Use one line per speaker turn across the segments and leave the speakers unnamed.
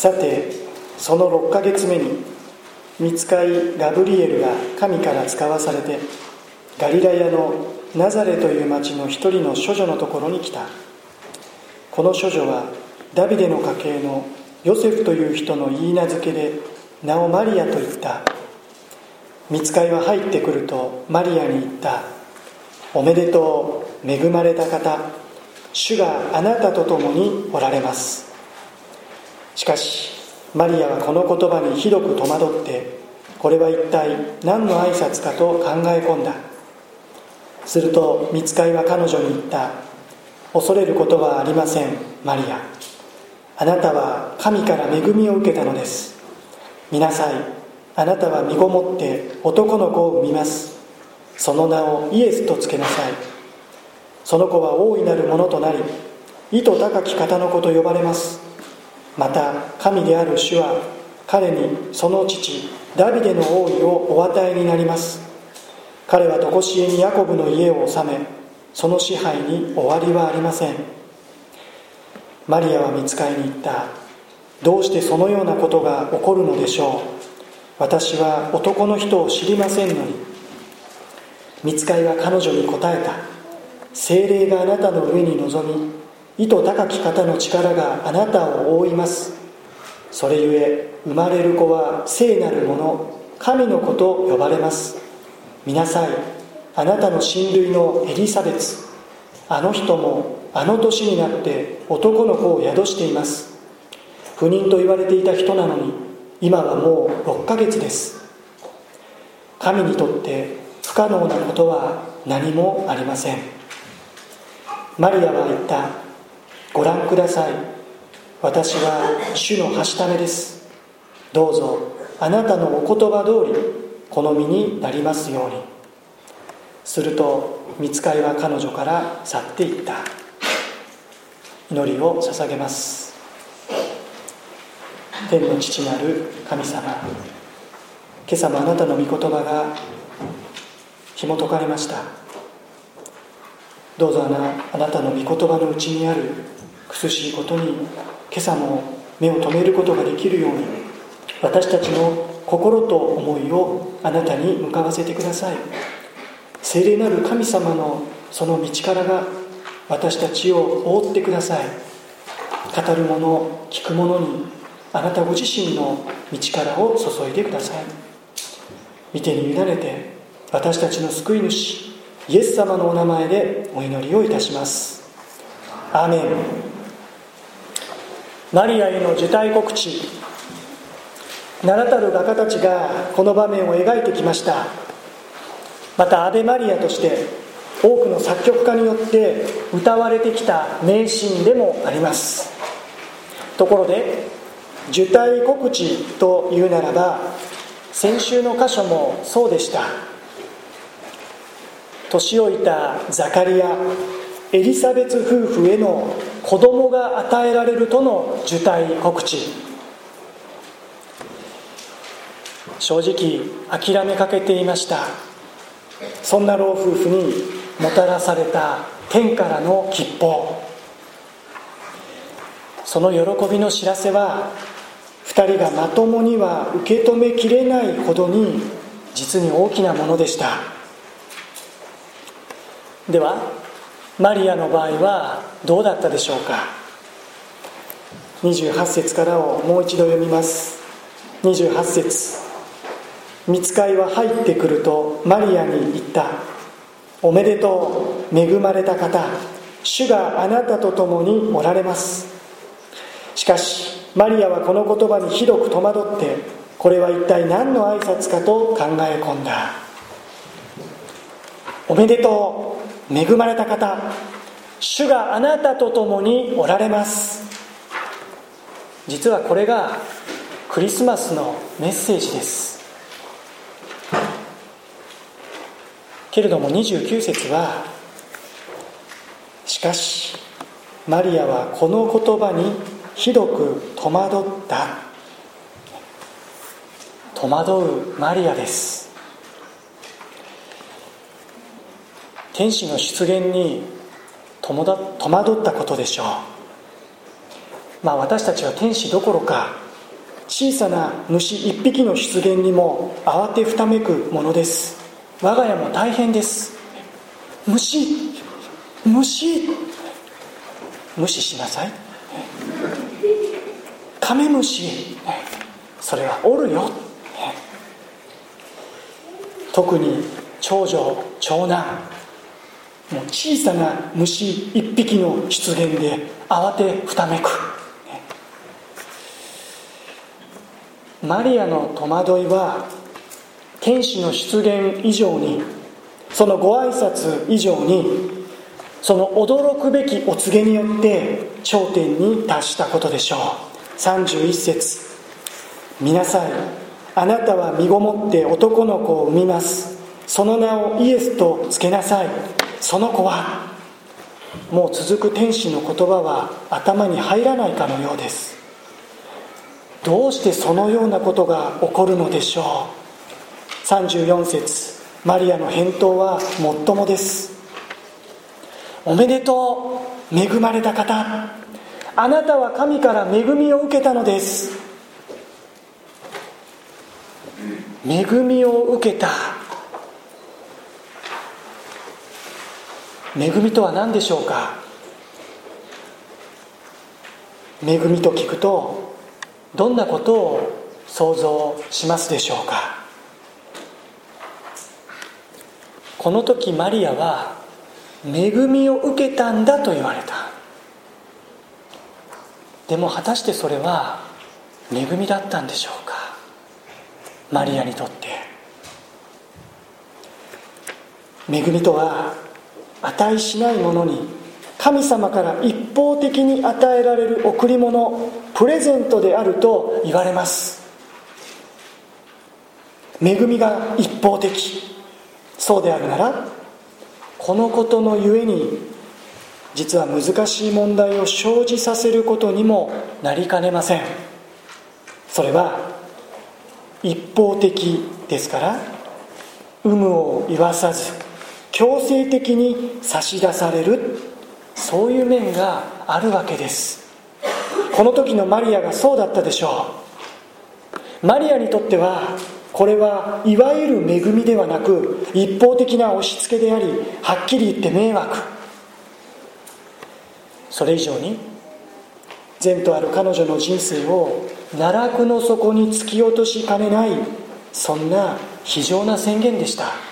さてその6ヶ月目に見つかいガブリエルが神から使わされてガリラヤのナザレという町の一人の処女のところに来た。この処女はダビデの家系のヨセフという人の言い名付けで名をマリアと言った。見つかいは入ってくるとマリアに言った。おめでとう恵まれた方。主があなたと共におられます。しかしマリアはこの言葉にひどく戸惑ってこれは一体何の挨拶かと考え込んだ。すると見つかいは彼女に言った。恐れることはありませんマリア。あなたは神から恵みを受けたのです。見なさい。あなたは身ごもって男の子を産みます。その名をイエスとつけなさい。その子は大いなるものとなり意図高き方の子と呼ばれます。また神である主は彼にその父ダビデの王位をお与えになります。彼は常しえにヤコブの家を治めその支配に終わりはありません。マリアは見つかりに言った。どうしてそのようなことが起こるのでしょう。私は男の人を知りませんのに。見つかりは彼女に答えた。精霊があなたの上に臨み意図高き方の力があなたを覆います。それゆえ生まれる子は聖なるもの神の子と呼ばれます。見なさいあなたの親類のエリザベツ。あの人もあの年になって男の子を宿しています。不妊と言われていた人なのに今はもう6ヶ月です。神にとって不可能なことは何もありません。マリアは言った。ご覧ください。私は主のはしためです。どうぞあなたのお言葉通り好みになりますように。すると見つかりは彼女から去っていった。祈りを捧げます。天の父なる神様今朝もあなたの御言葉が紐解かれました。どうぞあなあなたの御言葉のうちにある苦しいことに今朝も目を留めることができるように私たちの心と思いをあなたに向かわせてください。聖霊なる神様のその道からが私たちを覆ってください。語る者聞く者にあなたご自身の道からを注いでください。見てに委ねて私たちの救い主イエス様のお名前でお祈りをいたします。アーメン。マリアへの受胎告知。名だたる画家たちがこの場面を描いてきました。またアベマリアとして多くの作曲家によって歌われてきた名シーンでもあります。ところで受胎告知というならば先週の箇所もそうでした。年老いたザカリアエリザベツ夫婦への子供が与えられるとの受胎告知。正直諦めかけていました。そんな老夫婦にもたらされた天からの吉報。その喜びの知らせは2人がまともには受け止めきれないほどに実に大きなものでした。ではマリアの場合はどうだったでしょうか？28節からをもう一度読みます。28節。見つかいは入ってくるとマリアに言った。おめでとう恵まれた方。主があなたと共におられます。しかしマリアはこの言葉にひどく戸惑ってこれは一体何の挨拶かと考え込んだ。おめでとう恵まれた方主があなたと共におられます。実はこれがクリスマスのメッセージです。けれども29節はしかしマリアはこの言葉にひどく戸惑った。戸惑うマリアです。天使の出現に戸惑ったことでしょう。まあ私たちは天使どころか小さな虫一匹の出現にも慌てふためくものです。我が家も大変です。虫虫。無視しなさい。カメムシ。それはおるよ。特に長女長男。もう小さな虫一匹の出現で慌てふためく。マリアの戸惑いは天使の出現以上にそのご挨拶以上にその驚くべきお告げによって頂点に達したことでしょう。31節。見なさいあなたは身ごもって男の子を産みます。その名をイエスとつけなさい。その子はもう続く天使の言葉は頭に入らないかのようです。どうしてそのようなことが起こるのでしょう？34節マリアの返答はもっともです。おめでとう恵まれた方。あなたは神から恵みを受けたのです。恵みを受けた。恵みとは何でしょうか？恵みと聞くとどんなことを想像しますでしょうか？この時マリアは恵みを受けたんだと言われた。でも果たしてそれは恵みだったんでしょうか？マリアにとって。恵みとは値しないものに神様から一方的に与えられる贈り物プレゼントであると言われます。恵みが一方的。そうであるならこのことのゆえに実は難しい問題を生じさせることにもなりかねません。それは一方的ですから有無を言わさず強制的に差し出される。そういう面があるわけです。この時のマリアがそうだったでしょう。マリアにとってはこれはいわゆる恵みではなく一方的な押し付けでありはっきり言って迷惑。それ以上に善とある彼女の人生を奈落の底に突き落としかねないそんな非常な宣言でした。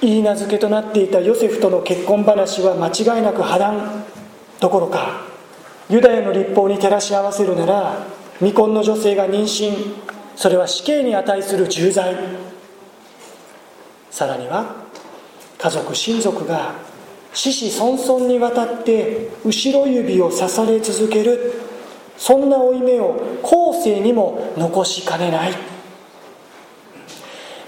言い名付けとなっていたヨセフとの結婚話は間違いなく破談どころかユダヤの立法に照らし合わせるなら未婚の女性が妊娠それは死刑に値する重罪。さらには家族親族が子々孫々にわたって後ろ指を刺され続ける。そんな負い目を後世にも残しかねない。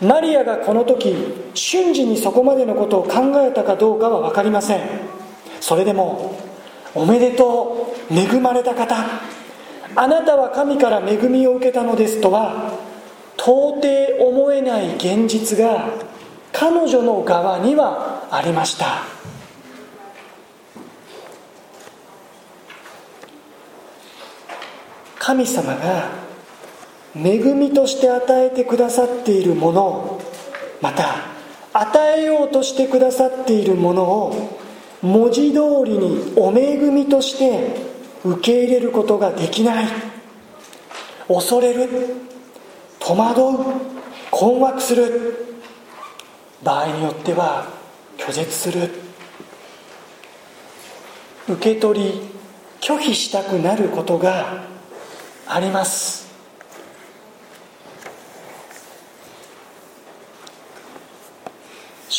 マリアがこの時瞬時にそこまでのことを考えたかどうかは分かりません。それでも「おめでとう恵まれた方。あなたは神から恵みを受けたのです」とは到底思えない現実が彼女の側にはありました。神様が恵みとして与えてくださっているものまた与えようとしてくださっているものを文字通りにお恵みとして受け入れることができない。恐れる。戸惑う。困惑する。場合によっては拒絶する。受け取り拒否したくなることがあります。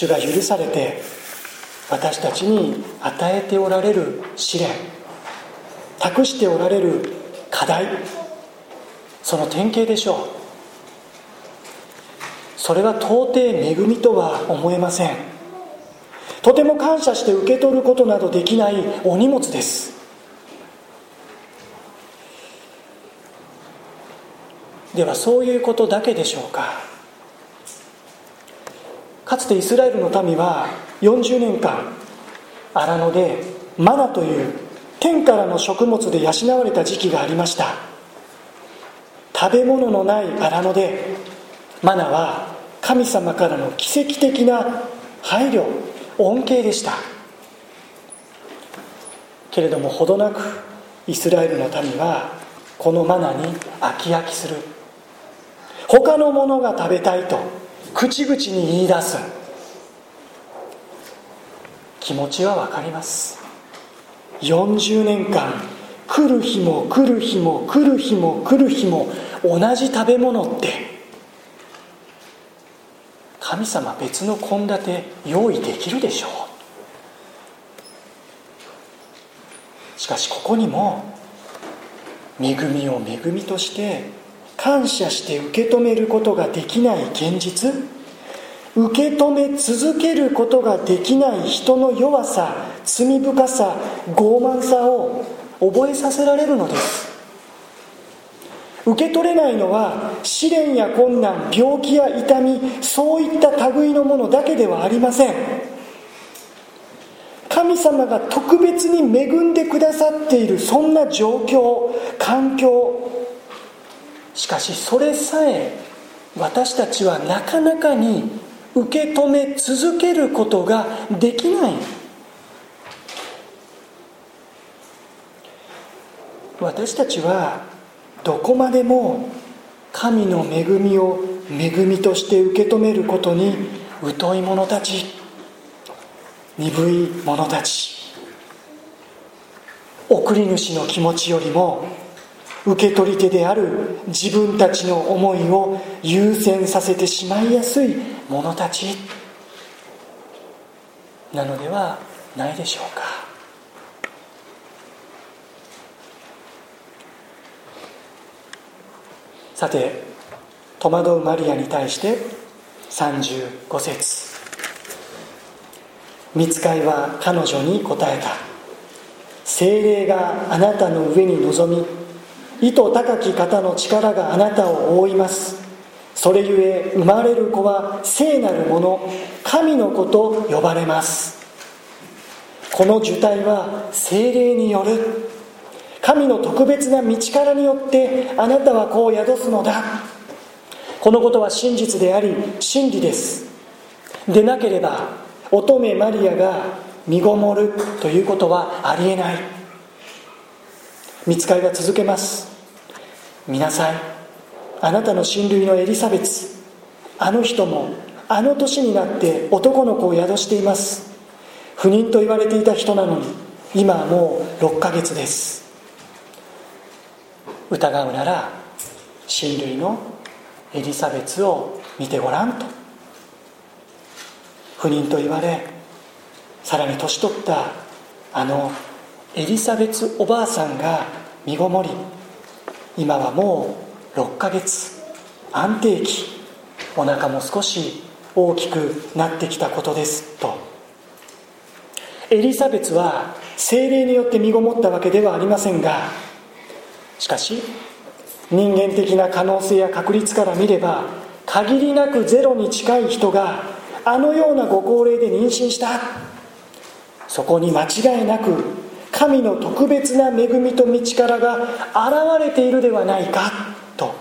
主が許されて私たちに与えておられる試練託しておられる課題その典型でしょう。それは到底恵みとは思えません。とても感謝して受け取ることなどできないお荷物です。ではそういうことだけでしょうか。かつてイスラエルの民は40年間荒野でマナという天からの食物で養われた時期がありました。食べ物のない荒野でマナは神様からの奇跡的な配慮恩恵でした。けれども程なくイスラエルの民はこのマナに飽き飽きする。他のものが食べたいと口々に言い出す。気持ちは分かります。40年間来る日も来る日も来る日も来る日も同じ食べ物って神様別の献立用意できるでしょう。しかしここにも恵みを恵みとして感謝して受け止めることができない現実。受け止め続けることができない人の弱さ罪深さ傲慢さを覚えさせられるのです。受け取れないのは試練や困難病気や痛みそういった類のものだけではありません。神様が特別に恵んでくださっているそんな状況環境しかしそれさえ私たちはなかなかに受け止め続けることができない。私たちはどこまでも神の恵みを恵みとして受け止めることに疎い者たち鈍い者たち送り主の気持ちよりも受け取り手である自分たちの思いを優先させてしまいやすい者たち。なのではないでしょうか。さて戸惑うマリアに対して35節。見つかいは彼女に答えた。精霊があなたの上に臨み意図高き方の力があなたを覆います。それゆえ生まれる子は聖なるもの神の子と呼ばれます。この受胎は精霊による。神の特別な道からによってあなたはこう宿すのだ。このことは真実であり真理です。でなければ乙女マリアが身ごもるということはありえない。見つかりが続けます。見なさいあなたの親類のエリザベツあの人もあの年になって男の子を宿しています。不妊と言われていた人なのに今はもう6ヶ月です。疑うなら親類のエリザベツを見てごらんと。不妊と言われさらに年取ったあのエリザベツおばあさんが身ごもり今はもう6ヶ月。安定期。お腹も少し大きくなってきたことです。と。エリザベツは精霊によって身ごもったわけではありませんがしかし人間的な可能性や確率から見れば限りなくゼロに近い人があのようなご高齢で妊娠した。そこに間違いなく神の特別な恵みと道からが現れているではないかと。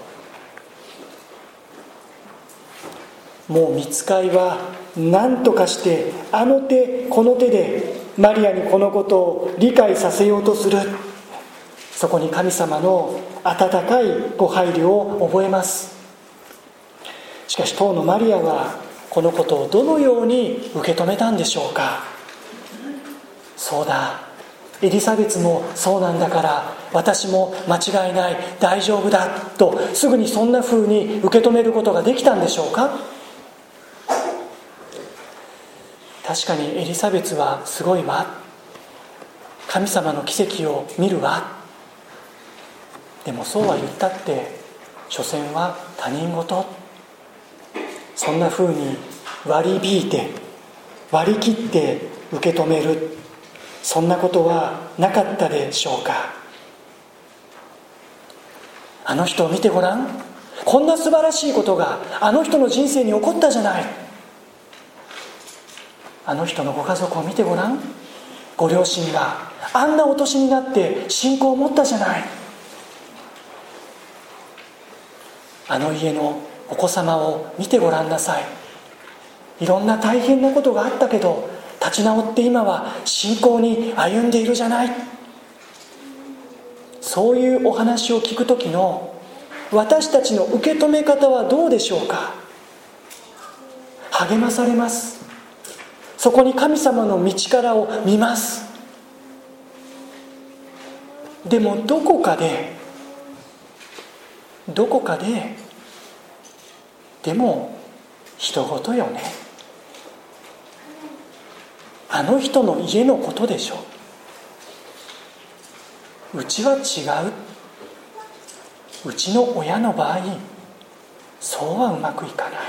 もう見つかいは何とかしてあの手この手でマリアにこのことを理解させようとする。そこに神様の温かいご配慮を覚えます。しかし当のマリアはこのことをどのように受け止めたんでしょうか。そうだ。エリザベツもそうなんだから私も間違いない大丈夫だとすぐにそんな風に受け止めることができたんでしょうか？確かにエリザベツはすごいわ。神様の奇跡を見るわ。でもそうは言ったって所詮は他人事。そんなふうに割り引いて割り切って受け止める。そんなことはなかったでしょうか。あの人を見てごらん。こんな素晴らしいことがあの人の人生に起こったじゃない。あの人のご家族を見てごらん。ご両親があんなお年になって信仰を持ったじゃない。あの家のお子様を見てごらんなさい。いろんな大変なことがあったけど立ち直って今は信仰に歩んでいるじゃない。そういうお話を聞く時の私たちの受け止め方はどうでしょうか？励まされます。そこに神様の道からを見ます。でもどこかでどこかででも人事よね。あの人の家のことでしょう。ちは違う。うちの親の場合そうはうまくいかない。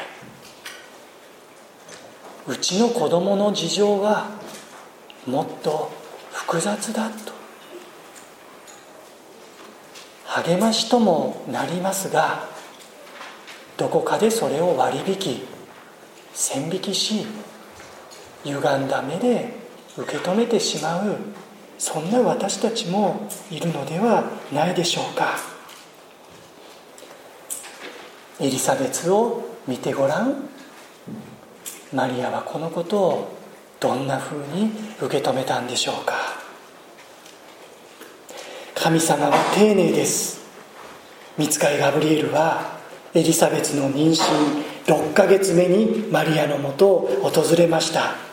うちの子供の事情はもっと複雑だと。励ましともなりますがどこかでそれを割引線引きし歪んだ目で受け止めてしまうそんな私たちもいるのではないでしょうか。エリザベツを見てごらん。マリアはこのことをどんなふうに受け止めたんでしょうか。神様は丁寧です。見つかりガブリエルはエリザベツの妊娠6ヶ月目にマリアのもとを訪れました。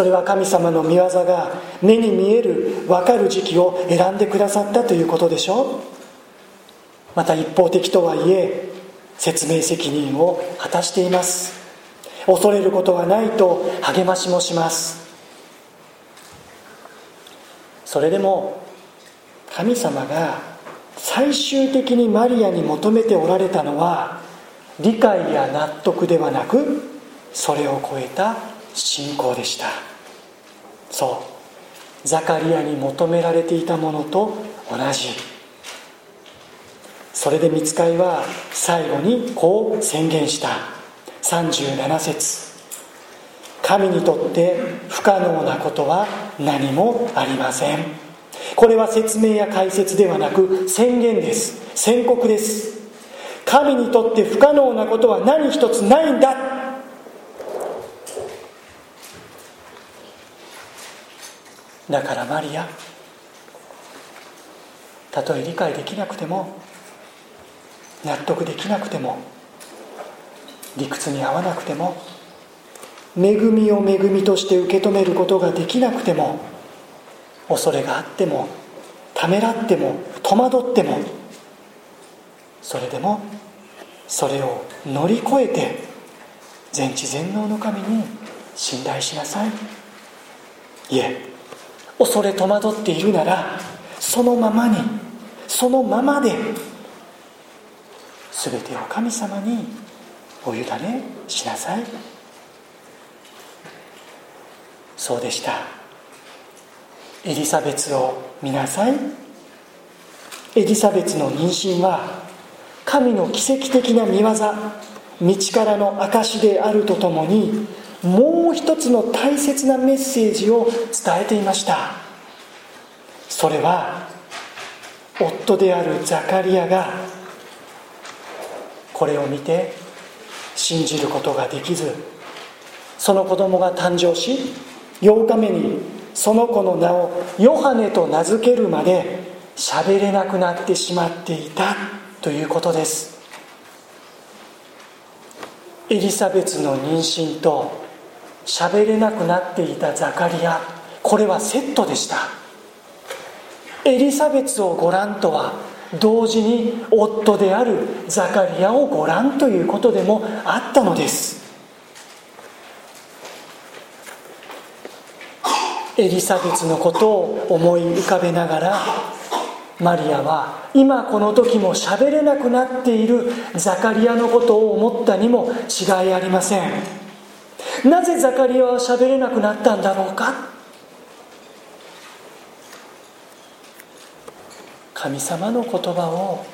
それは神様の御業が目に見える分かる時期を選んでくださったということでしょう。また一方的とはいえ説明責任を果たしています。恐れることはないと励ましもします。それでも神様が最終的にマリアに求めておられたのは理解や納得ではなくそれを超えた信仰でした。そう。ザカリアに求められていたものと同じ。それで見つかいは最後にこう宣言した。37節。神にとって不可能なことは何もありません。これは説明や解説ではなく宣言です。宣告です。神にとって不可能なことは何一つないんだ。だからマリアたとえ理解できなくても納得できなくても理屈に合わなくても恵みを恵みとして受け止めることができなくても恐れがあってもためらっても戸惑ってもそれでもそれを乗り越えて全知全能の神に信頼しなさい。いえ。恐れ戸惑っているならそのままにそのままで全てを神様にお委ねしなさい。そうでした。エリザベツを見なさい。エリザベツの妊娠は神の奇跡的な見業道からの証であるとともにもう一つの大切なメッセージを伝えていました。それは夫であるザカリアがこれを見て信じることができずその子供が誕生し8日目にその子の名をヨハネと名付けるまで喋れなくなってしまっていたということです。エリザベツの妊娠と喋れなくなっていたザカリアこれはセットでした。エリザベツをご覧とは同時に夫であるザカリアをご覧ということでもあったのです。エリザベツのことを思い浮かべながらマリアは今この時も喋れなくなっているザカリアのことを思ったにも違いありません。なぜザカリアは喋れなくなったんだろうか？神様の言葉を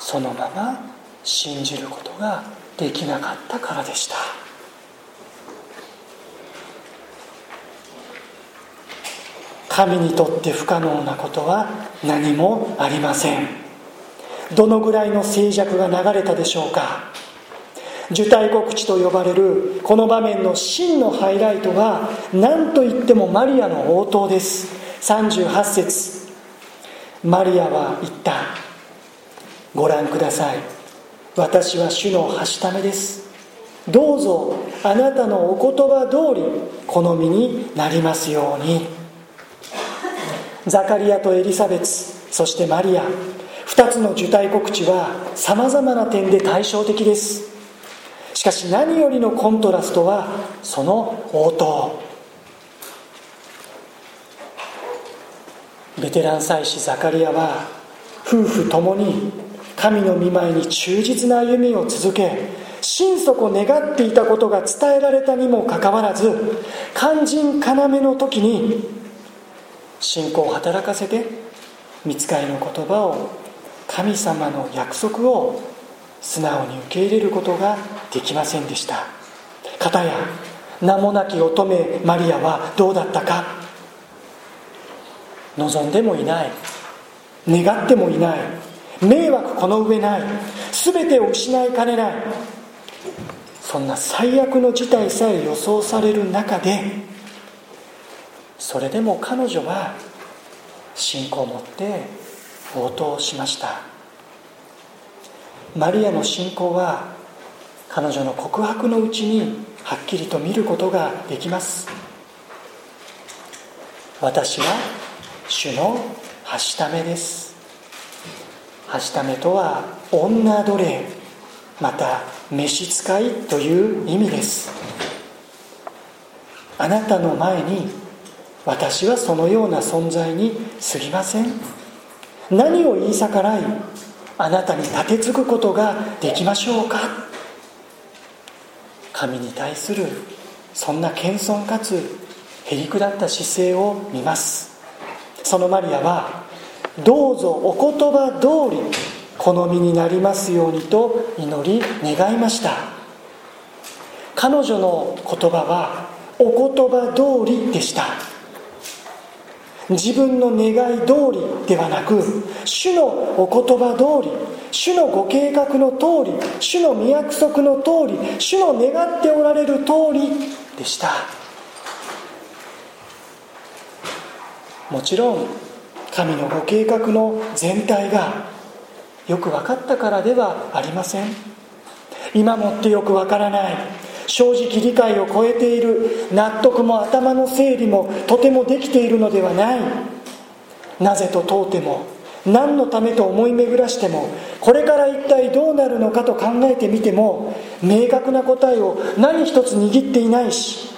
そのまま信じることができなかったからでした。神にとって不可能なことは何もありません。どのぐらいの静寂が流れたでしょうか？受胎告知と呼ばれるこの場面の真のハイライトは何といってもマリアの応答です。38節。マリアは言った。ご覧ください。私は主のはしためです。どうぞあなたのお言葉通り好みになりますように。ザカリアとエリザベツそしてマリア。2つの受胎告知はさまざまな点で対照的です。しかし何よりのコントラストはその応答。ベテラン祭司ザカリアは夫婦ともに神の御前に忠実な歩みを続け心底願っていたことが伝えられたにもかかわらず肝心要の時に信仰を働かせて見つかりの言葉を神様の約束を素直に受け入れることができませんでした。片や名もなき乙女マリアはどうだったか。望んでもいない。願ってもいない。迷惑この上ない。全てを失いかねない。そんな最悪の事態さえ予想される中でそれでも彼女は信仰を持って応答しました。マリアの信仰は彼女の告白のうちにはっきりと見ることができます。私は主のはしためです。はしためとは女奴隷また召使いという意味です。あなたの前に私はそのような存在にすぎません。何を言い逆らいあなたに立てつくことができましょうか？神に対するそんな謙遜かつへりくだった姿勢を見ます。そのマリアはどうぞお言葉通り好みになりますようにと祈り願いました。彼女の言葉はお言葉通りでした。自分の願い通りではなく主のお言葉通り主のご計画の通り主の御約束の通り主の願っておられる通りでした。もちろん神のご計画の全体がよく分かったからではありません。今もってよく分からない。正直理解を超えている。納得も頭の整理もとてもできているのではない。なぜと問うても何のためと思い巡らしてもこれから一体どうなるのかと考えてみても明確な答えを何一つ握っていないし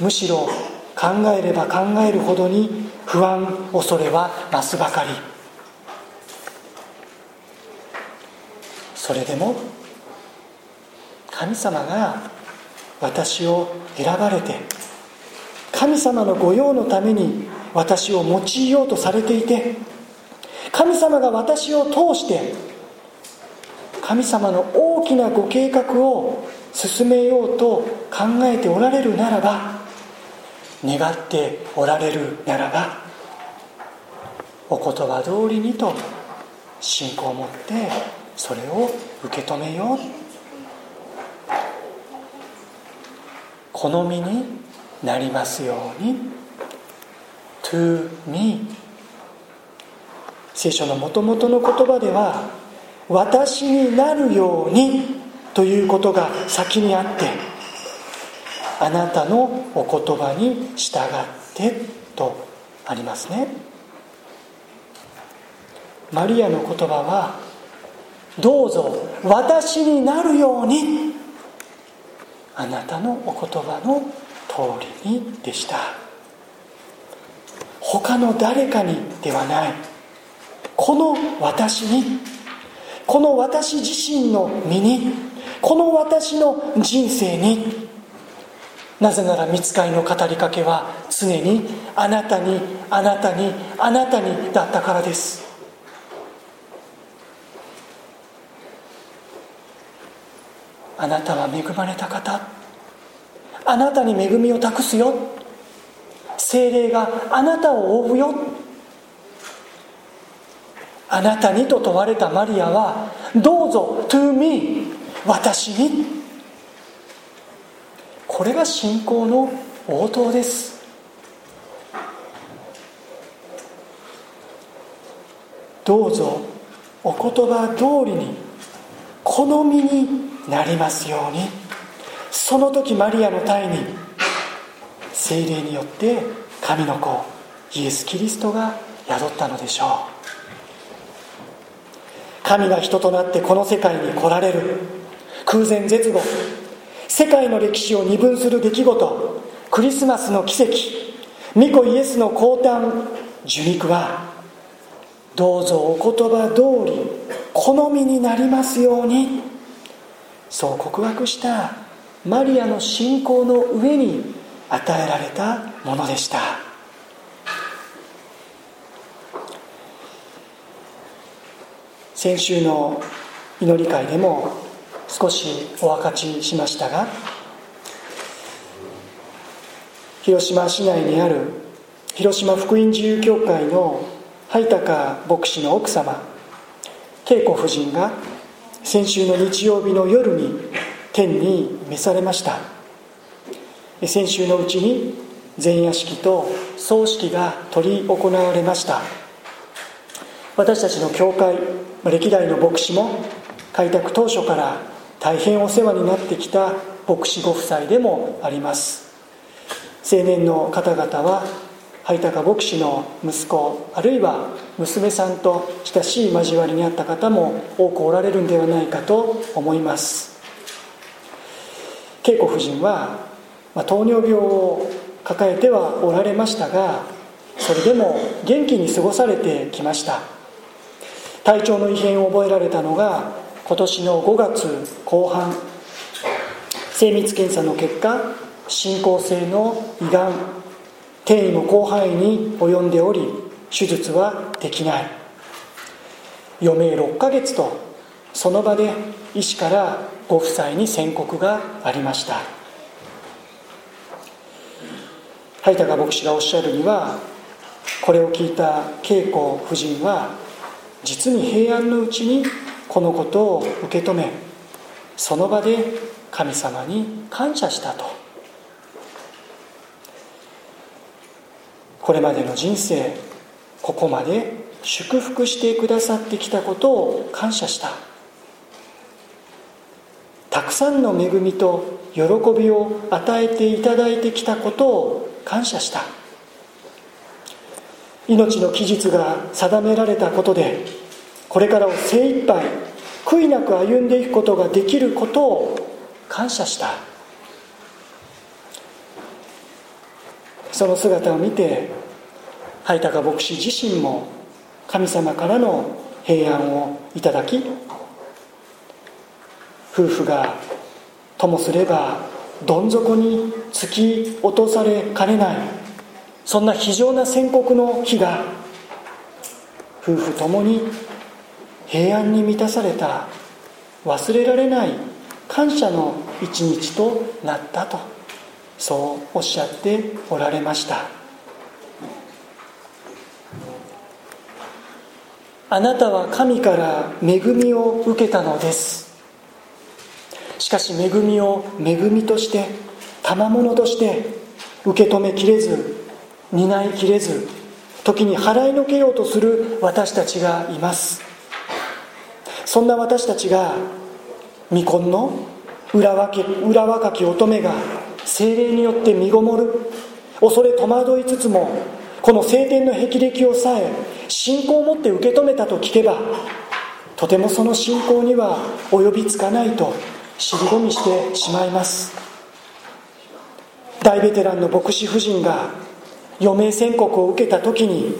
むしろ考えれば考えるほどに不安恐れは増すばかり。それでも神様が私を選ばれて神様の御用のために私を用いようとされていて神様が私を通して神様の大きなご計画を進めようと考えておられるならば願っておられるならばお言葉通りにと信仰を持ってそれを受け止めよう。好みになりますように。To me 聖書のもともとの言葉では私になるようにということが先にあってあなたのお言葉に従ってとありますね。マリアの言葉はどうぞ私になるようにあなたのお言葉の通りにでした。他の誰かにではない。この私に。この私自身の身に。この私の人生に。なぜなら見つかりの語りかけは常にあなたにあなたにあなたにだったからです。あなたは恵まれた方。あなたに恵みを託すよ。精霊があなたを覆うよ。あなたにと問われたマリアはどうぞ to me 私に。これが信仰の応答です。どうぞお言葉通りに好みになりますように。その時マリアの体に精霊によって神の子イエス・キリストが宿ったのでしょう。神が人となってこの世界に来られる。空前絶後世界の歴史を二分する出来事クリスマスの奇跡御子イエスの降誕受肉はどうぞお言葉通り好みになりますように。そう告白したマリアの信仰の上に与えられたものでした。先週の祈り会でも少しお分かちしましたが広島市内にある広島福音自由協会の灰高牧師の奥様恵子夫人が先週の日曜日の夜に天に召されました。先週のうちに前夜式と葬式が執り行われました。私たちの教会歴代の牧師も開拓当初から大変お世話になってきた牧師ご夫妻でもあります。青年の方々は灰高牧師の息子あるいは娘さんと親しい交わりにあった方も多くおられるんではないかと思います。恵子夫人は、ま、糖尿病を抱えてはおられましたがそれでも元気に過ごされてきました。体調の異変を覚えられたのが今年の5月後半。精密検査の結果進行性の胃がん転移も広範囲に及んでおり手術はできない。余命6ヶ月とその場で医師からご夫妻に宣告がありました。灰高牧師がおっしゃるにはこれを聞いた恵子夫人は実に平安のうちにこのことを受け止めその場で神様に感謝したと。これまでの人生ここまで祝福してくださってきたことを感謝した。たくさんの恵みと喜びを与えていただいてきたことを感謝した。命の期日が定められたことでこれからを精一杯悔いなく歩んでいくことができることを感謝した。その姿を見て灰高牧師自身も神様からの平安をいただき夫婦がともすればどん底に突き落とされかねないそんな非常な宣告の日が夫婦ともに平安に満たされた忘れられない感謝の一日となったと。そうおっしゃっておられました。あなたは神から恵みを受けたのです。しかし恵みを恵みとして賜物として受け止めきれず担いきれず時に払いのけようとする私たちがいます。そんな私たちが未婚の裏若裏若き乙女が精霊によって身ごもる。恐れ戸惑いつつもこの聖典の霹靂をさえ信仰を持って受け止めたと聞けばとてもその信仰には及びつかないと尻込みしてしまいます。大ベテランの牧師夫人が余命宣告を受けた時に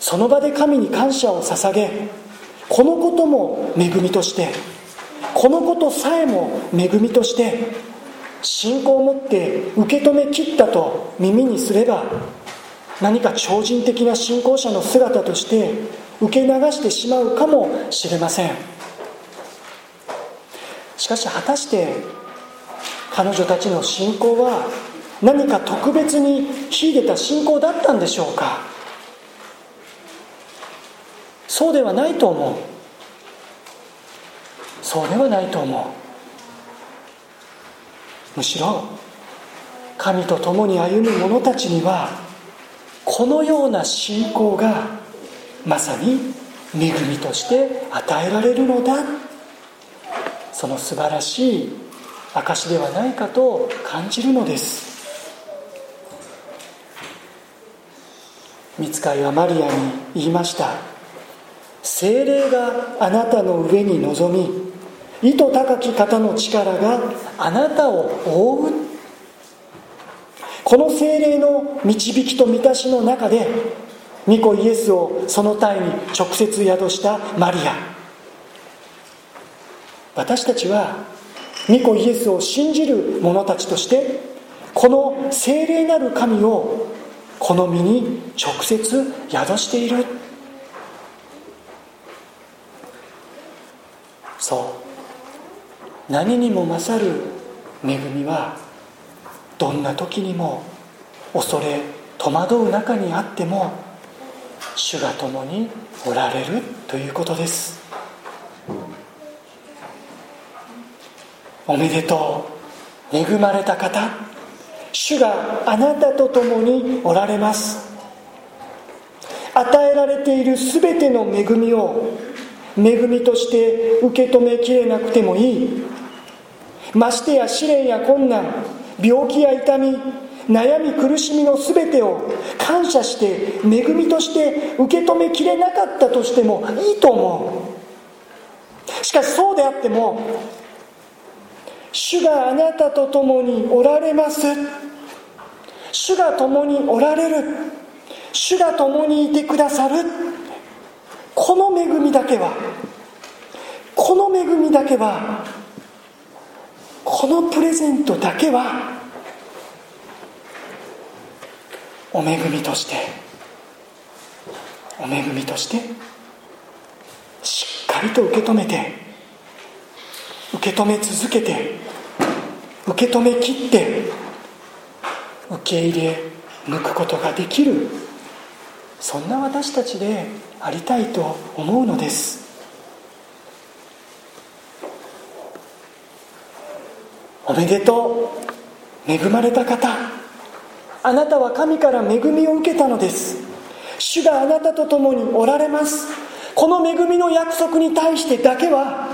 その場で神に感謝を捧げこのことも恵みとしてこのことさえも恵みとして信仰を持って受け止めきったと耳にすれば何か超人的な信仰者の姿として受け流してしまうかもしれません。しかし果たして彼女たちの信仰は何か特別に秀でた信仰だったんでしょうか？そうではないと思う。そうではないと思う。むしろ神と共に歩む者たちにはこのような信仰がまさに恵みとして与えられるのだ。その素晴らしい証ではないかと感じるのです。見つかりはマリアに言いました。精霊があなたの上に臨み意図高き方の力があなたを覆う。この精霊の導きと満たしの中で御子イエスをその体に直接宿したマリア。私たちは御子イエスを信じる者たちとしてこの精霊なる神をこの身に直接宿している。そう。何にも勝る恵みはどんな時にも恐れ戸惑う中にあっても主が共におられるということです。おめでとう。恵まれた方主があなたと共におられます。与えられている全ての恵みを恵みとして受け止めきれなくてもいい。ましてや試練や困難病気や痛み悩み苦しみの全てを感謝して恵みとして受け止めきれなかったとしてもいいと思う。しかしそうであっても主があなたと共におられます。主が共におられる。主が共にいてくださる。この恵みだけはこの恵みだけはこのプレゼントだけはお恵みとしてお恵みとしてしっかりと受け止めて受け止め続けて受け止めきって受け入れ抜くことができるそんな私たちでありたいと思うのです。おめでとう。恵まれた方。あなたは神から恵みを受けたのです。主があなたと共におられます。この恵みの約束に対してだけは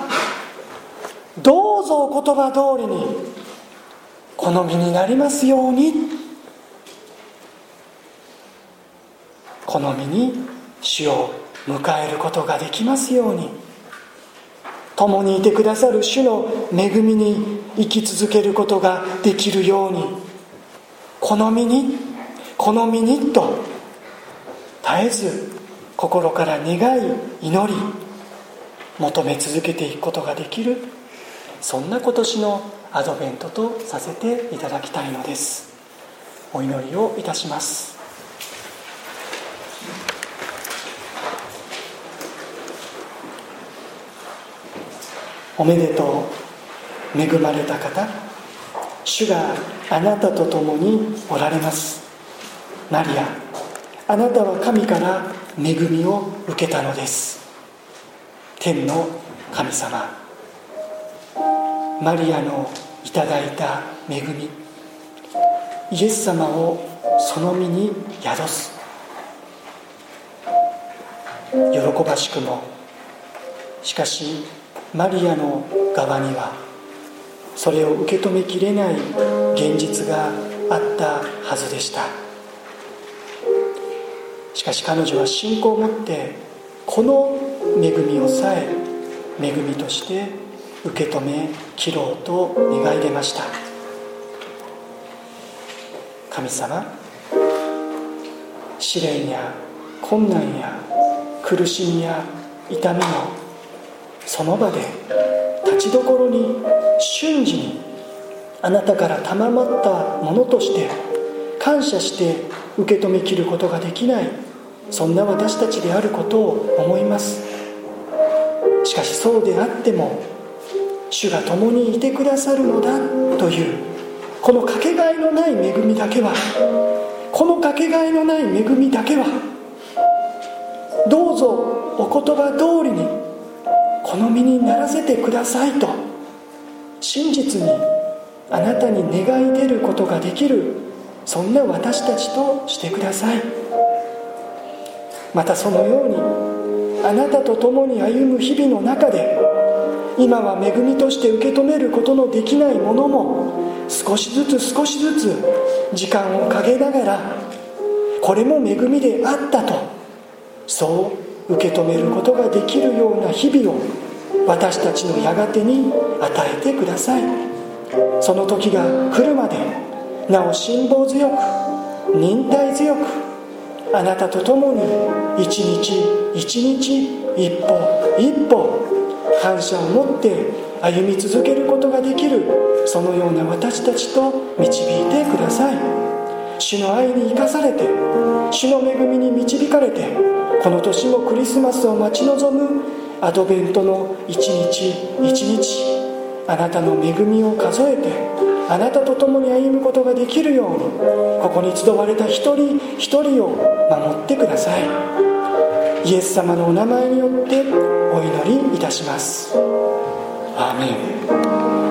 どうぞお言葉通りに好みになりますように。好みに主を迎えることができますように。共にいてくださる主の恵みに生き続けることができるように。好みに好みにと絶えず心から願い祈り求め続けていくことができるそんな今年のアドベントとさせていただきたいのです。お祈りをいたします。おめでとう。恵まれた方主があなたと共におられます。マリアあなたは神から恵みを受けたのです。天の神様マリアのいただいた恵みイエス様をその身に宿す。喜ばしくもしかしマリアの側にはそれを受け止めきれない現実があったはずでした。しかし彼女は信仰を持ってこの恵みをさえ恵みとして受け止め切ろうと願い出ました。神様試練や困難や苦しみや痛みのその場で立ちどころに瞬時にあなたから賜ったものとして感謝して受け止めきることができないそんな私たちであることを思います。しかしそうであっても主が共にいてくださるのだというこのかけがえのない恵みだけはこのかけがえのない恵みだけはどうぞお言葉通りにこの身にならせてくださいと。真実にあなたに願い出ることができる。そんな私たちとしてください。またそのようにあなたと共に歩む日々の中で今は恵みとして受け止めることのできないものも少しずつ少しずつ時間をかけながらこれも恵みであったとそう受け止めることができるような日々を私たちのやがてに与えてください。その時が来るまでなお辛抱強く忍耐強くあなたと共に一日一日一歩一歩感謝を持って歩み続けることができるそのような私たちと導いてください。主の愛に生かされて主の恵みに導かれてこの年もクリスマスを待ち望むアドベントの一日一日あなたの恵みを数えてあなたと共に歩むことができるようにここに集われた一人一人を守ってください。イエス様のお名前によってお祈りいたします。アーメン。